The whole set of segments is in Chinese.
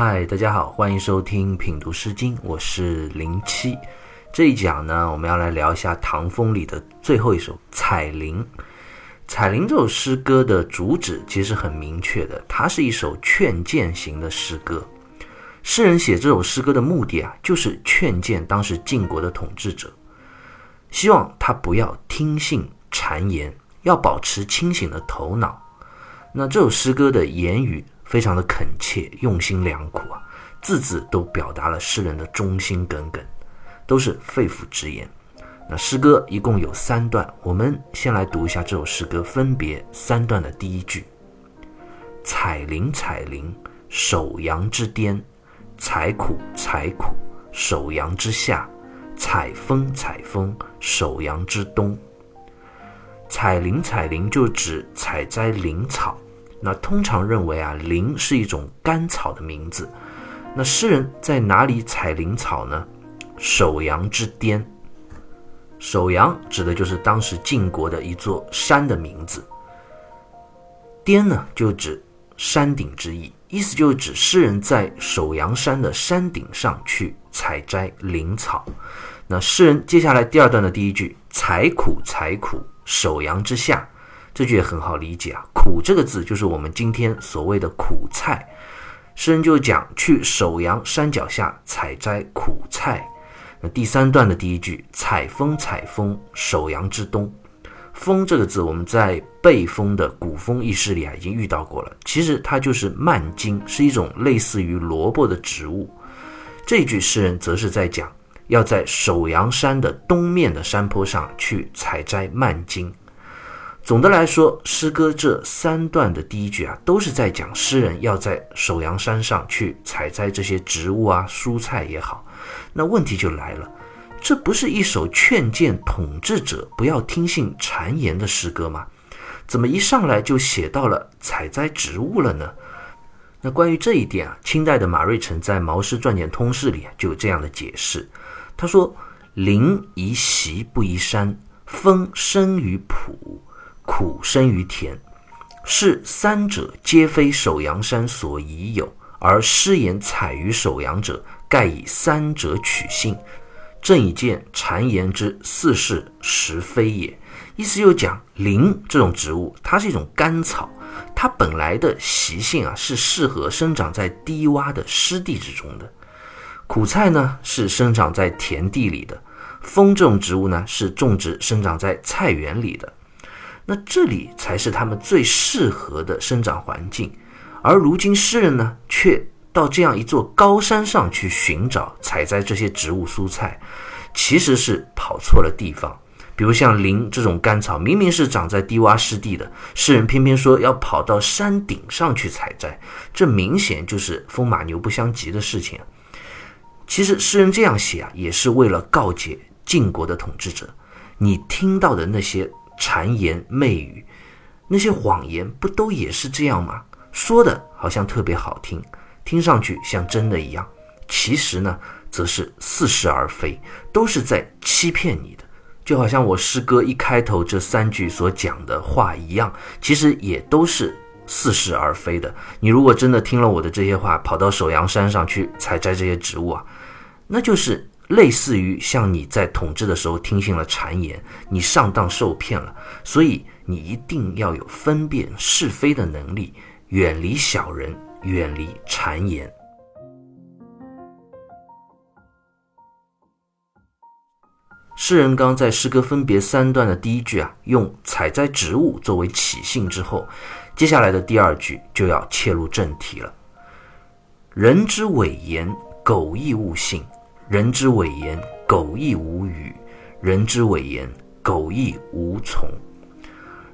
嗨，大家好，欢迎收听品读诗经，我是零七。这一讲呢，我们要来聊一下唐风里的最后一首《采菱》。《采菱》这首诗歌的主旨其实很明确的，它是一首劝谏型的诗歌。诗人写这首诗歌的目的啊，就是劝谏当时晋国的统治者，希望他不要听信谗言，要保持清醒的头脑。那这首诗歌的言语非常的恳切，用心良苦啊，字字都表达了诗人的忠心耿耿，都是肺腑之言。那诗歌一共有三段，我们先来读一下这首诗歌分别三段的第一句：采菱，采菱，首阳之巅；采苦，采苦，首阳之下；采风，采风，首阳之东。采菱，采菱就指采摘菱草。那通常认为啊，灵是一种甘草的名字。那诗人在哪里采灵草呢？首阳之巅。首阳指的就是当时晋国的一座山的名字。巅呢，就指山顶之意，意思就是指诗人在首阳山的山顶上去采摘灵草。那诗人接下来第二段的第一句：采苦，采苦，首阳之下。这句也很好理解啊，苦这个字就是我们今天所谓的苦菜。诗人就讲去首阳山脚下采摘苦菜。那第三段的第一句，采风采风，首阳之东。风这个字我们在背风的古风异诗里啊已经遇到过了，其实它就是蔓荆，是一种类似于萝卜的植物。这句诗人则是在讲要在首阳山的东面的山坡上去采摘蔓荆。总的来说，诗歌这三段的第一句啊，都是在讲诗人要在首阳山上去采摘这些植物啊、蔬菜也好。那问题就来了，这不是一首劝谏统治者不要听信谗言的诗歌吗？怎么一上来就写到了采摘植物了呢？那关于这一点啊，清代的马瑞辰在《毛诗传简通释》里就有这样的解释。他说：“林宜席不宜山，风生于圃。”苦生于田，是三者皆非首阳山所宜有，而诗言采于首阳者，盖以三者取性，正以见谗言之似是实非也。意思又讲，林这种植物，它是一种甘草，它本来的习性啊，是适合生长在低洼的湿地之中的。苦菜呢，是生长在田地里的；风这种植物呢，是种植生长在菜园里的。那这里才是他们最适合的生长环境，而如今诗人呢，却到这样一座高山上去寻找采摘这些植物蔬菜，其实是跑错了地方。比如像林这种甘草，明明是长在低洼湿地的，诗人偏偏说要跑到山顶上去采摘，这明显就是风马牛不相及的事情。其实诗人这样写啊，也是为了告诫晋国的统治者，你听到的那些。谗言媚语，那些谎言不都也是这样吗？说的好像特别好听，听上去像真的一样，其实呢，则是似是而非，都是在欺骗你的。就好像我诗歌一开头这三句所讲的话一样，其实也都是似是而非的。你如果真的听了我的这些话，跑到首阳山上去采摘这些植物啊，那就是。类似于像你在统治的时候听信了谗言，你上当受骗了，所以你一定要有分辨是非的能力，远离小人，远离谗言。诗人刚在诗歌分别三段的第一句啊，用采摘植物作为起兴之后，接下来的第二句就要切入正题了。人之伪言，苟亦勿信。人之伪言，苟亦无语；人之伪言，苟亦无从。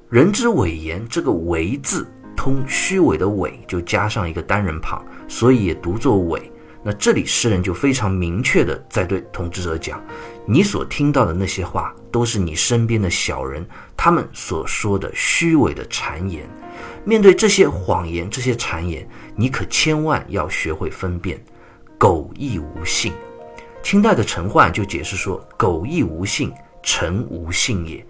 人之伪言，这个“伪”字通虚伪的“伪”，就加上一个单人旁，所以也读作“伪”。那这里诗人就非常明确的在对统治者讲：你所听到的那些话，都是你身边的小人他们所说的虚伪的谗言。面对这些谎言、这些谗言，你可千万要学会分辨，苟亦无信。清代的陈焕就解释说：“苟亦无信，臣无信也。”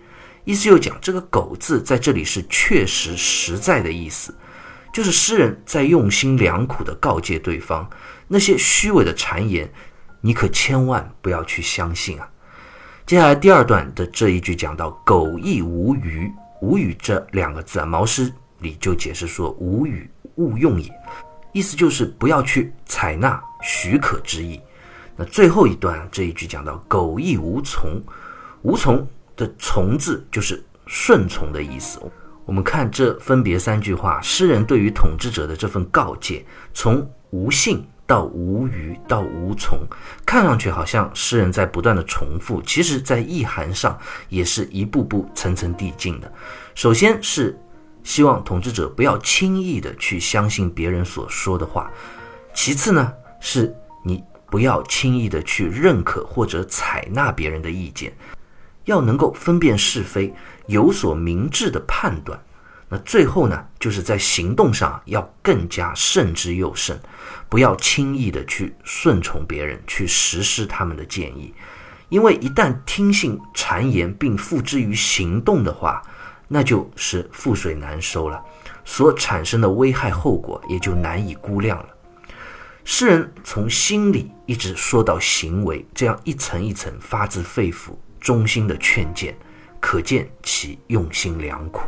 意思又讲这个“苟”字在这里是确实实在的意思，就是诗人在用心良苦地告诫对方，那些虚伪的谗言，你可千万不要去相信啊。接下来第二段的这一句讲到“苟亦无语”，“无语”这两个字啊，毛诗里就解释说：“无语，勿用也。”意思就是不要去采纳许可之意。那最后一段这一句讲到“苟亦无从”，“无从”的“从”字就是顺从的意思。我们看这分别三句话，诗人对于统治者的这份告诫，从无信。到无余，到无从，看上去好像诗人在不断的重复，其实，在意涵上也是一步步层层递进的。首先是希望统治者不要轻易的去相信别人所说的话，其次呢，是你不要轻易的去认可或者采纳别人的意见，要能够分辨是非，有所明智的判断。那最后呢，就是在行动上要更加慎之又慎，不要轻易的去顺从别人，去实施他们的建议，因为一旦听信谗言并付之于行动的话，那就是覆水难收了，所产生的危害后果也就难以估量了。诗人从心里一直说到行为，这样一层一层发自肺腑、衷心的劝谏，可见其用心良苦。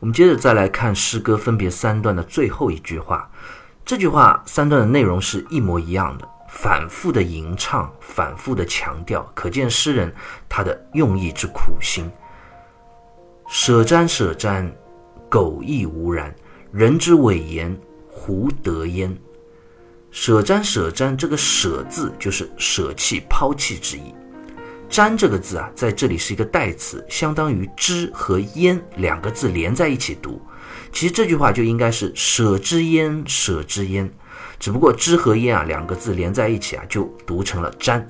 我们接着再来看诗歌分别三段的最后一句话，这句话三段的内容是一模一样的，反复的吟唱，反复的强调，可见诗人他的用意之苦心。舍瞻舍瞻，苟亦无然，人之伪言，胡得焉？舍瞻舍瞻，这个舍字就是舍弃、抛弃之意。瞻这个字啊，在这里是一个代词，相当于之和焉两个字连在一起读。其实这句话就应该是舍之焉，舍之焉，只不过之和焉啊两个字连在一起啊，就读成了瞻。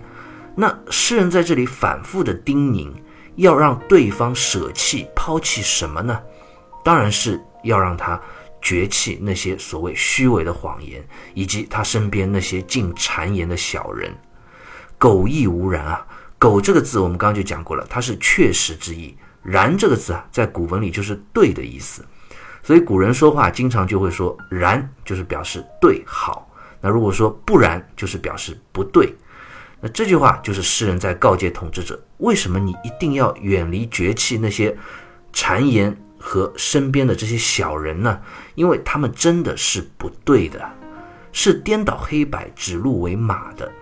那诗人在这里反复的叮咛，要让对方舍弃、抛弃什么呢？当然是要让他绝弃那些所谓虚伪的谎言，以及他身边那些尽谗言的小人。苟亦无然啊！苟这个字，我们刚刚就讲过了，它是确实之意。然这个字啊，在古文里就是对的意思，所以古人说话经常就会说然，就是表示对好。那如果说不然，就是表示不对。那这句话就是诗人在告诫统治者：为什么你一定要远离绝弃那些谗言和身边的这些小人呢？因为他们真的是不对的，是颠倒黑白、指鹿为马的。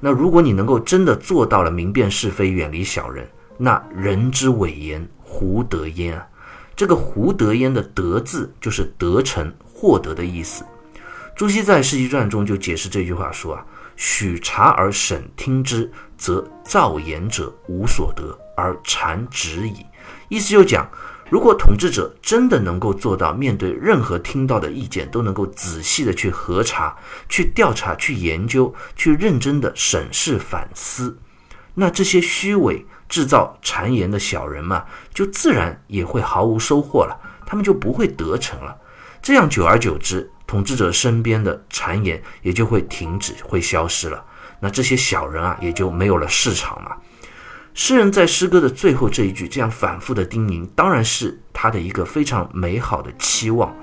那如果你能够真的做到了明辨是非、远离小人，那人之伪言，胡得焉啊？这个胡得焉的得字就是得成、获得的意思。朱熹在《世纪传》中就解释这句话说啊：“许察而审听之，则造言者无所得，而谗止矣。”意思就讲。如果统治者真的能够做到面对任何听到的意见都能够仔细的去核查、去调查、去研究、去认真的审视反思，那这些虚伪制造谗言的小人嘛，就自然也会毫无收获了，他们就不会得逞了。这样久而久之，统治者身边的谗言也就会停止、会消失了。那这些小人啊，也就没有了市场了。诗人在诗歌的最后这一句这样反复的叮咛，当然是他的一个非常美好的期望。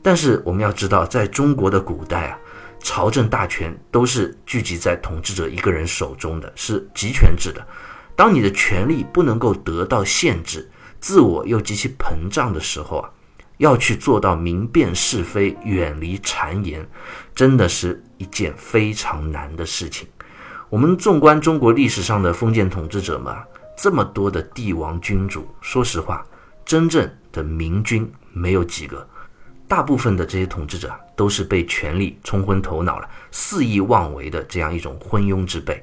但是我们要知道，在中国的古代啊，朝政大权都是聚集在统治者一个人手中的，是集权制的。当你的权力不能够得到限制，自我又极其膨胀的时候啊，要去做到明辨是非、远离谗言，真的是一件非常难的事情。我们纵观中国历史上的封建统治者嘛，这么多的帝王君主，说实话，真正的明君没有几个，大部分的这些统治者都是被权力冲昏头脑了，肆意妄为的这样一种昏庸之辈。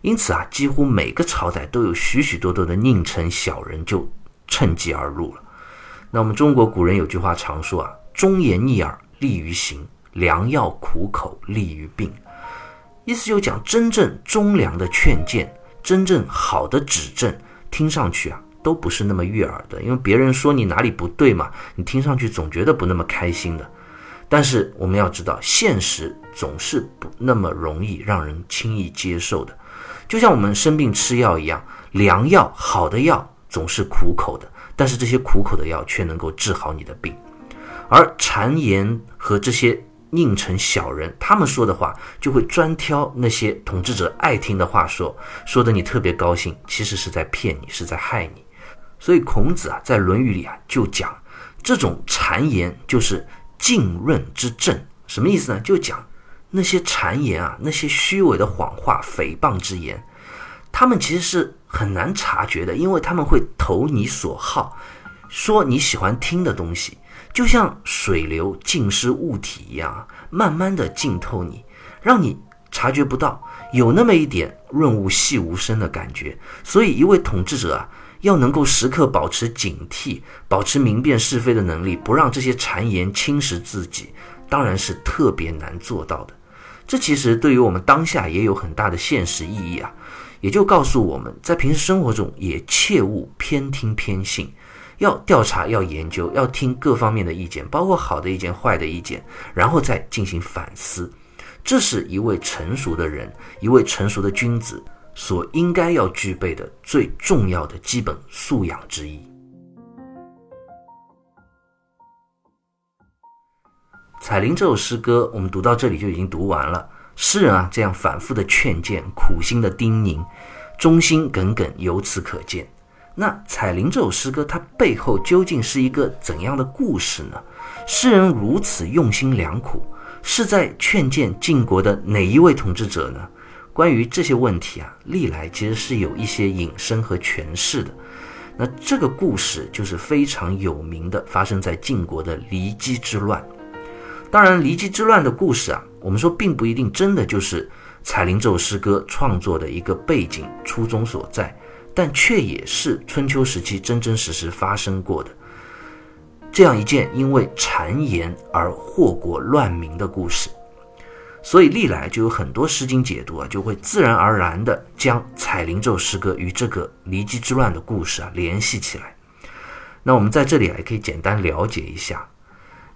因此啊，几乎每个朝代都有许许多多的佞臣小人就趁机而入了。那我们中国古人有句话常说啊：“忠言逆耳利于行，良药苦口利于病。”意思就讲，真正忠良的劝谏，真正好的指正，听上去啊，都不是那么悦耳的。因为别人说你哪里不对嘛，你听上去总觉得不那么开心的。但是我们要知道，现实总是不那么容易让人轻易接受的。就像我们生病吃药一样，良药好的药总是苦口的，但是这些苦口的药却能够治好你的病。而谗言和这些佞臣小人，他们说的话就会专挑那些统治者爱听的话说，说的你特别高兴，其实是在骗你，是在害你。所以孔子啊，在《论语》里啊就讲，这种谗言就是浸润之政，什么意思呢？就讲那些谗言啊，那些虚伪的谎话、诽谤之言，他们其实是很难察觉的，因为他们会投你所好，说你喜欢听的东西，就像水流浸湿物体一样，慢慢的浸透你，让你察觉不到，有那么一点润物细无声的感觉。所以，一位统治者啊。要能够时刻保持警惕，保持明辨是非的能力，不让这些谗言侵蚀自己，当然是特别难做到的。这其实对于我们当下也有很大的现实意义啊，也就告诉我们在平时生活中也切勿偏听偏信，要调查，要研究，要听各方面的意见，包括好的意见、坏的意见，然后再进行反思。这是一位成熟的人，一位成熟的君子。所应该要具备的最重要的基本素养之一。《彩铃》这首诗歌，我们读到这里就已经读完了。诗人啊，这样反复的劝谏，苦心的叮咛，忠心耿耿，由此可见。那《彩铃》这首诗歌，它背后究竟是一个怎样的故事呢？诗人如此用心良苦，是在劝谏晋国的哪一位统治者呢？关于这些问题啊，历来其实是有一些引申和诠释的。那这个故事就是非常有名的，发生在晋国的骊姬之乱。当然，骊姬之乱的故事啊，我们说并不一定真的就是《彩铃》这首诗歌创作的一个背景初衷所在，但却也是春秋时期真真实实发生过的这样一件因为谗言而祸国乱民的故事。所以历来就有很多诗经解读啊，就会自然而然地将《彩铃》这首诗歌与这个骊姬之乱的故事啊联系起来。那我们在这里啊也可以简单了解一下，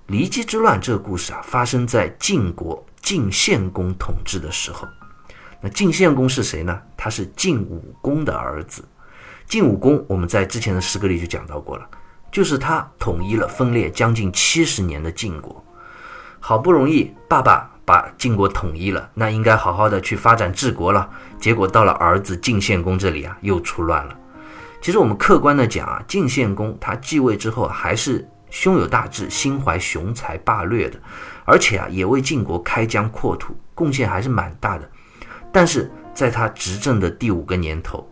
骊姬之乱这个故事啊发生在晋国晋献公统治的时候。那晋献公是谁呢？他是晋武公的儿子。晋武公我们在之前的诗歌里就讲到过了，就是他统一了分裂将近七十年的晋国，好不容易爸爸。把晋国统一了，那应该好好的去发展治国了。结果到了儿子晋献公这里啊，又出乱了。其实我们客观的讲啊，晋献公他继位之后还是胸有大志、心怀雄才霸略的，而且啊也为晋国开疆扩土，贡献还是蛮大的。但是在他执政的第五个年头，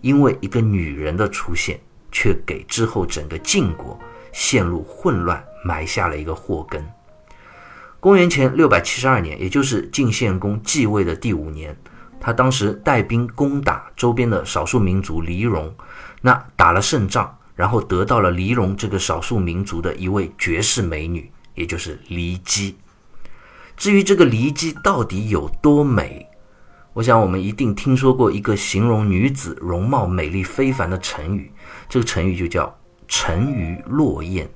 因为一个女人的出现，却给之后整个晋国陷入混乱埋下了一个祸根。公元前六百七十二年，也就是晋献公继位的第五年，他当时带兵攻打周边的少数民族黎戎，那打了胜仗，然后得到了黎戎这个少数民族的一位绝世美女，也就是骊姬。至于这个骊姬到底有多美，我想我们一定听说过一个形容女子容貌美丽非凡的成语，这个成语就叫“沉鱼落雁”。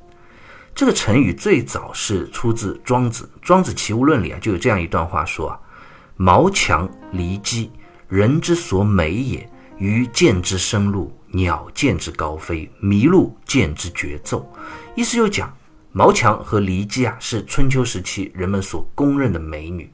这个成语最早是出自庄子，《庄子·齐物论》里啊就有这样一段话说啊：“毛强骊姬，人之所美也。鱼见之深入，鸟见之高飞，麋鹿见之绝奏。”意思就讲毛强和骊姬啊是春秋时期人们所公认的美女。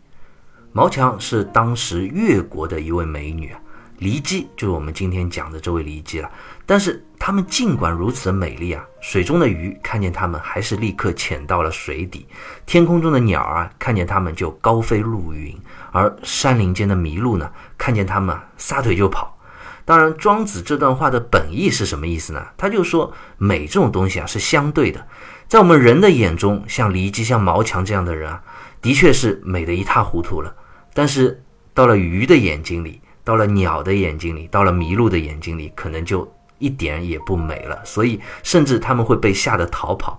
毛强是当时越国的一位美女啊。骊姬就是我们今天讲的这位骊姬了，但是她们尽管如此的美丽啊，水中的鱼看见它们还是立刻潜到了水底，天空中的鸟啊看见他们就高飞入云，而山林间的麋鹿呢看见他们撒腿就跑。当然，庄子这段话的本意是什么意思呢？他就说美这种东西啊是相对的，在我们人的眼中，像骊姬、像毛强这样的人啊，的确是美得一塌糊涂了，但是到了鱼的眼睛里。到了鸟的眼睛里，到了麋鹿的眼睛里，可能就一点也不美了。所以，甚至他们会被吓得逃跑。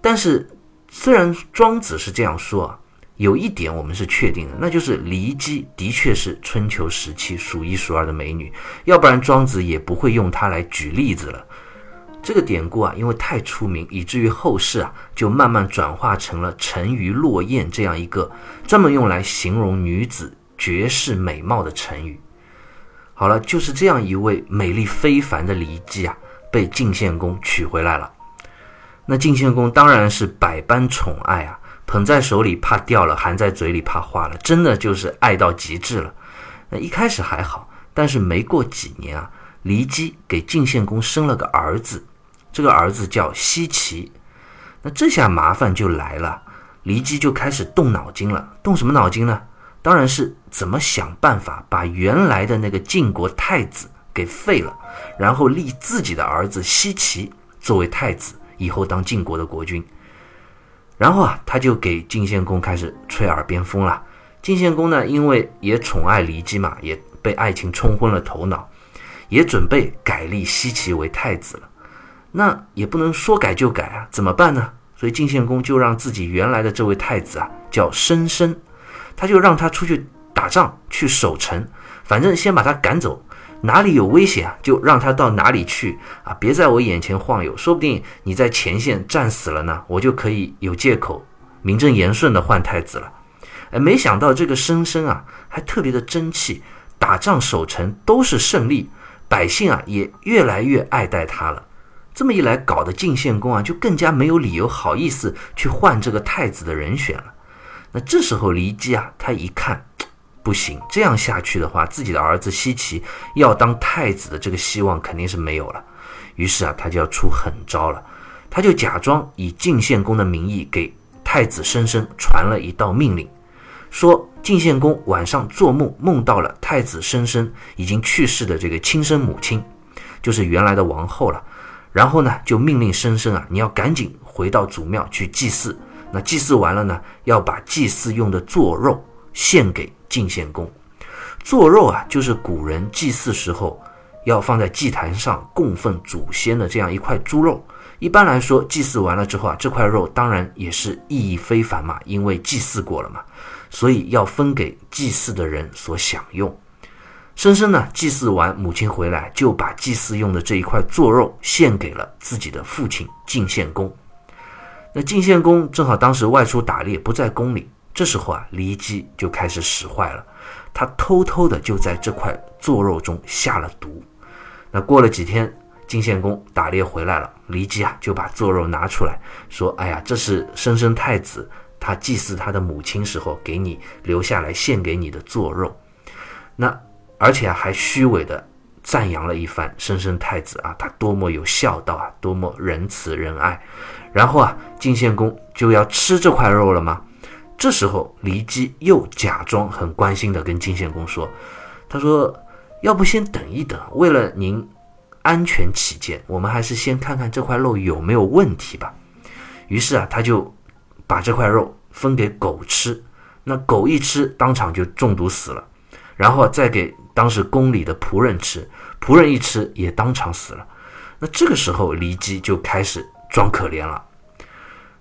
但是，虽然庄子是这样说啊，有一点我们是确定的，那就是骊姬的确是春秋时期数一数二的美女，要不然庄子也不会用它来举例子了。这个典故啊，因为太出名，以至于后世啊，就慢慢转化成了“沉鱼落雁”这样一个专门用来形容女子。绝世美貌的成语，好了，就是这样一位美丽非凡的骊姬啊，被晋献公娶回来了。那晋献公当然是百般宠爱啊，捧在手里怕掉了，含在嘴里怕化了，真的就是爱到极致了。那一开始还好，但是没过几年啊，骊姬给晋献公生了个儿子，这个儿子叫奚齐。那这下麻烦就来了，骊姬就开始动脑筋了。动什么脑筋呢？当然是怎么想办法把原来的那个晋国太子给废了，然后立自己的儿子奚齐作为太子。以后当晋国的国君，然后啊，他就给晋献公开始吹耳边风了。晋献公呢，因为也宠爱骊姬嘛，也被爱情冲昏了头脑，也准备改立奚齐为太子了。那也不能说改就改啊，怎么办呢？所以晋献公就让自己原来的这位太子啊，叫申生，他就让他出去打仗，去守城，反正先把他赶走。哪里有危险啊，就让他到哪里去啊！别在我眼前晃悠，说不定你在前线战死了呢，我就可以有借口名正言顺的换太子了。哎，没想到这个申生啊，还特别的争气，打仗守城都是胜利，百姓啊也越来越爱戴他了。这么一来，搞得晋献公啊就更加没有理由好意思去换这个太子的人选了。那这时候骊姬啊，他一看。不行，这样下去的话，自己的儿子奚齐要当太子的这个希望肯定是没有了。于是啊，他就要出狠招了。他就假装以晋献公的名义给太子申生传了一道命令，说晋献公晚上做梦梦到了太子申生已经去世的这个亲生母亲，就是原来的王后了。然后呢，就命令申生啊，你要赶紧回到祖庙去祭祀。那祭祀完了呢，要把祭祀用的做肉献给。晋献公做肉啊，就是古人祭祀时候要放在祭坛上供奉祖先的这样一块猪肉。一般来说，祭祀完了之后啊，这块肉当然也是意义非凡嘛，因为祭祀过了嘛，所以要分给祭祀的人所享用。申生呢，祭祀完母亲回来，就把祭祀用的这一块做肉献给了自己的父亲晋献公。那晋献公正好当时外出打猎，不在宫里。这时候啊，骊姬就开始使坏了，他偷偷的就在这块做肉中下了毒。那过了几天，晋献公打猎回来了，骊姬啊就把做肉拿出来说：“哎呀，这是申生太子他祭祀他的母亲时候给你留下来献给你的做肉。”那而且还虚伪的赞扬了一番申生太子啊，他多么有孝道啊，多么仁慈仁爱。然后啊，晋献公就要吃这块肉了吗？这时候，骊姬又假装很关心地跟晋献公说：“他说，要不先等一等，为了您安全起见，我们还是先看看这块肉有没有问题吧。”于是啊，他就把这块肉分给狗吃，那狗一吃，当场就中毒死了。然后再给当时宫里的仆人吃，仆人一吃也当场死了。那这个时候，骊姬就开始装可怜了。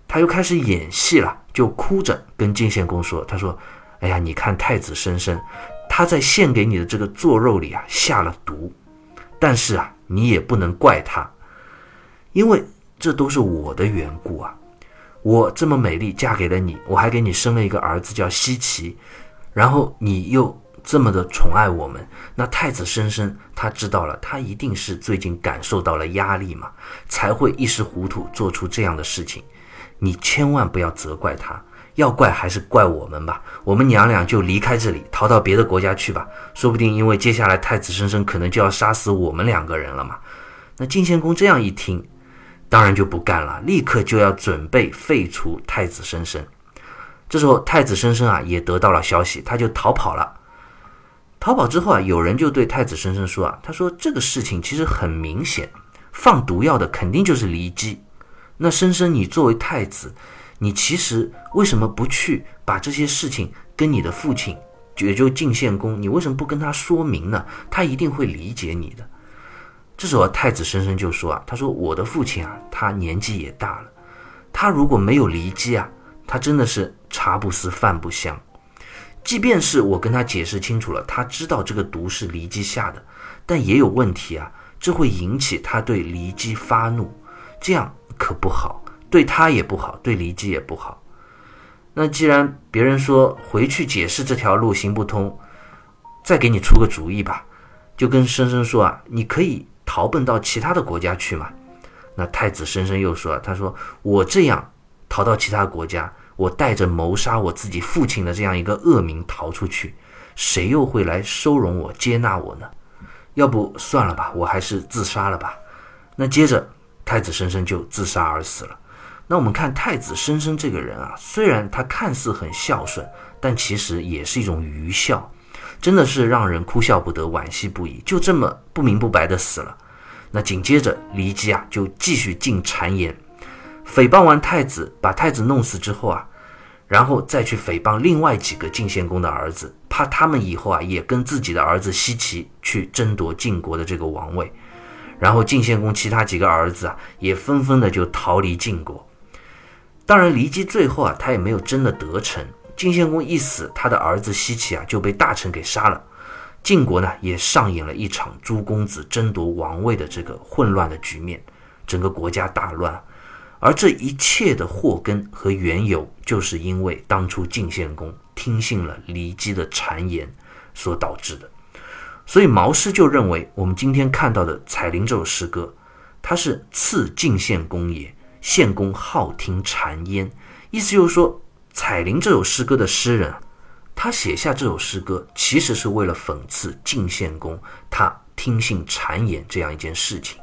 他又开始演戏了，就哭着跟晋献公说：“他说，哎呀，你看太子申生，他在献给你的这个做肉里啊下了毒，但是啊，你也不能怪他，因为这都是我的缘故啊。我这么美丽嫁给了你，我还给你生了一个儿子叫奚齐，然后你又这么的宠爱我们，那太子申生他知道了，他一定是最近感受到了压力嘛，才会一时糊涂做出这样的事情。”你千万不要责怪他，要怪还是怪我们吧。我们娘俩就离开这里，逃到别的国家去吧。说不定因为接下来太子申生可能就要杀死我们两个人了嘛。那晋献公这样一听，当然就不干了，立刻就要准备废除太子申生。这时候太子申生啊也得到了消息，他就逃跑了。逃跑之后啊，有人就对太子申生说啊，他说这个事情其实很明显，放毒药的肯定就是骊姬。那申生，你作为太子，你其实为什么不去把这些事情跟你的父亲，也就晋献公，你为什么不跟他说明呢？他一定会理解你的。这时候太子申生就说啊，他说我的父亲啊，他年纪也大了，他如果没有骊姬啊，他真的是茶不思饭不香。即便是我跟他解释清楚了，他知道这个毒是骊姬下的，但也有问题啊，这会引起他对骊姬发怒，这样。可不好，对他也不好，对骊姬也不好。那既然别人说回去解释这条路行不通，再给你出个主意吧，就跟申生说啊，你可以逃奔到其他的国家去嘛。那太子申生又说：“他说我这样逃到其他国家，我带着谋杀我自己父亲的这样一个恶名逃出去，谁又会来收容我、接纳我呢？要不算了吧，我还是自杀了吧。”那接着太子申生就自杀而死了。那我们看太子申生这个人啊，虽然他看似很孝顺，但其实也是一种愚孝，真的是让人哭笑不得、惋惜不已。就这么不明不白的死了。那紧接着骊姬啊就继续进谗言，诽谤完太子，把太子弄死之后啊，然后再去诽谤另外几个晋献公的儿子，怕他们以后啊也跟自己的儿子奚齐去争夺晋国的这个王位。然后晋献公其他几个儿子啊也纷纷的就逃离晋国。当然，骊姬最后啊，他也没有真的得逞。晋献公一死，他的儿子奚齐啊就被大臣给杀了。晋国呢也上演了一场诸公子争夺王位的这个混乱的局面，整个国家大乱。而这一切的祸根和缘由，就是因为当初晋献公听信了骊姬的谗言所导致的。所以毛诗就认为，我们今天看到的《彩铃》这首诗歌，它是赐晋献公也。献公好听谗言，意思就是说，《彩铃》这首诗歌的诗人，他写下这首诗歌，其实是为了讽刺晋献公他听信谗言这样一件事情。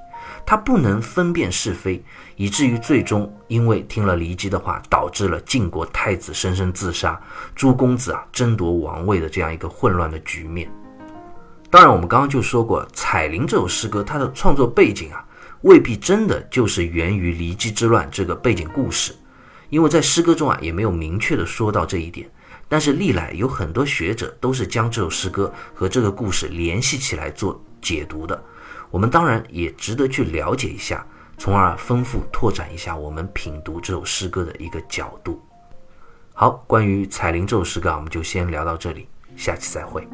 他不能分辨是非，以至于最终因为听了骊姬的话，导致了晋国太子申生自杀，诸公子啊争夺王位的这样一个混乱的局面。当然，我们刚刚就说过，《彩铃》这首诗歌它的创作背景啊。未必真的就是源于骊姬之乱这个背景故事，因为在诗歌中啊也没有明确的说到这一点。但是历来有很多学者都是将这首诗歌和这个故事联系起来做解读的。我们当然也值得去了解一下，从而丰富拓展一下我们品读这首诗歌的一个角度。好，关于彩铃这首诗歌，我们就先聊到这里，下期再会。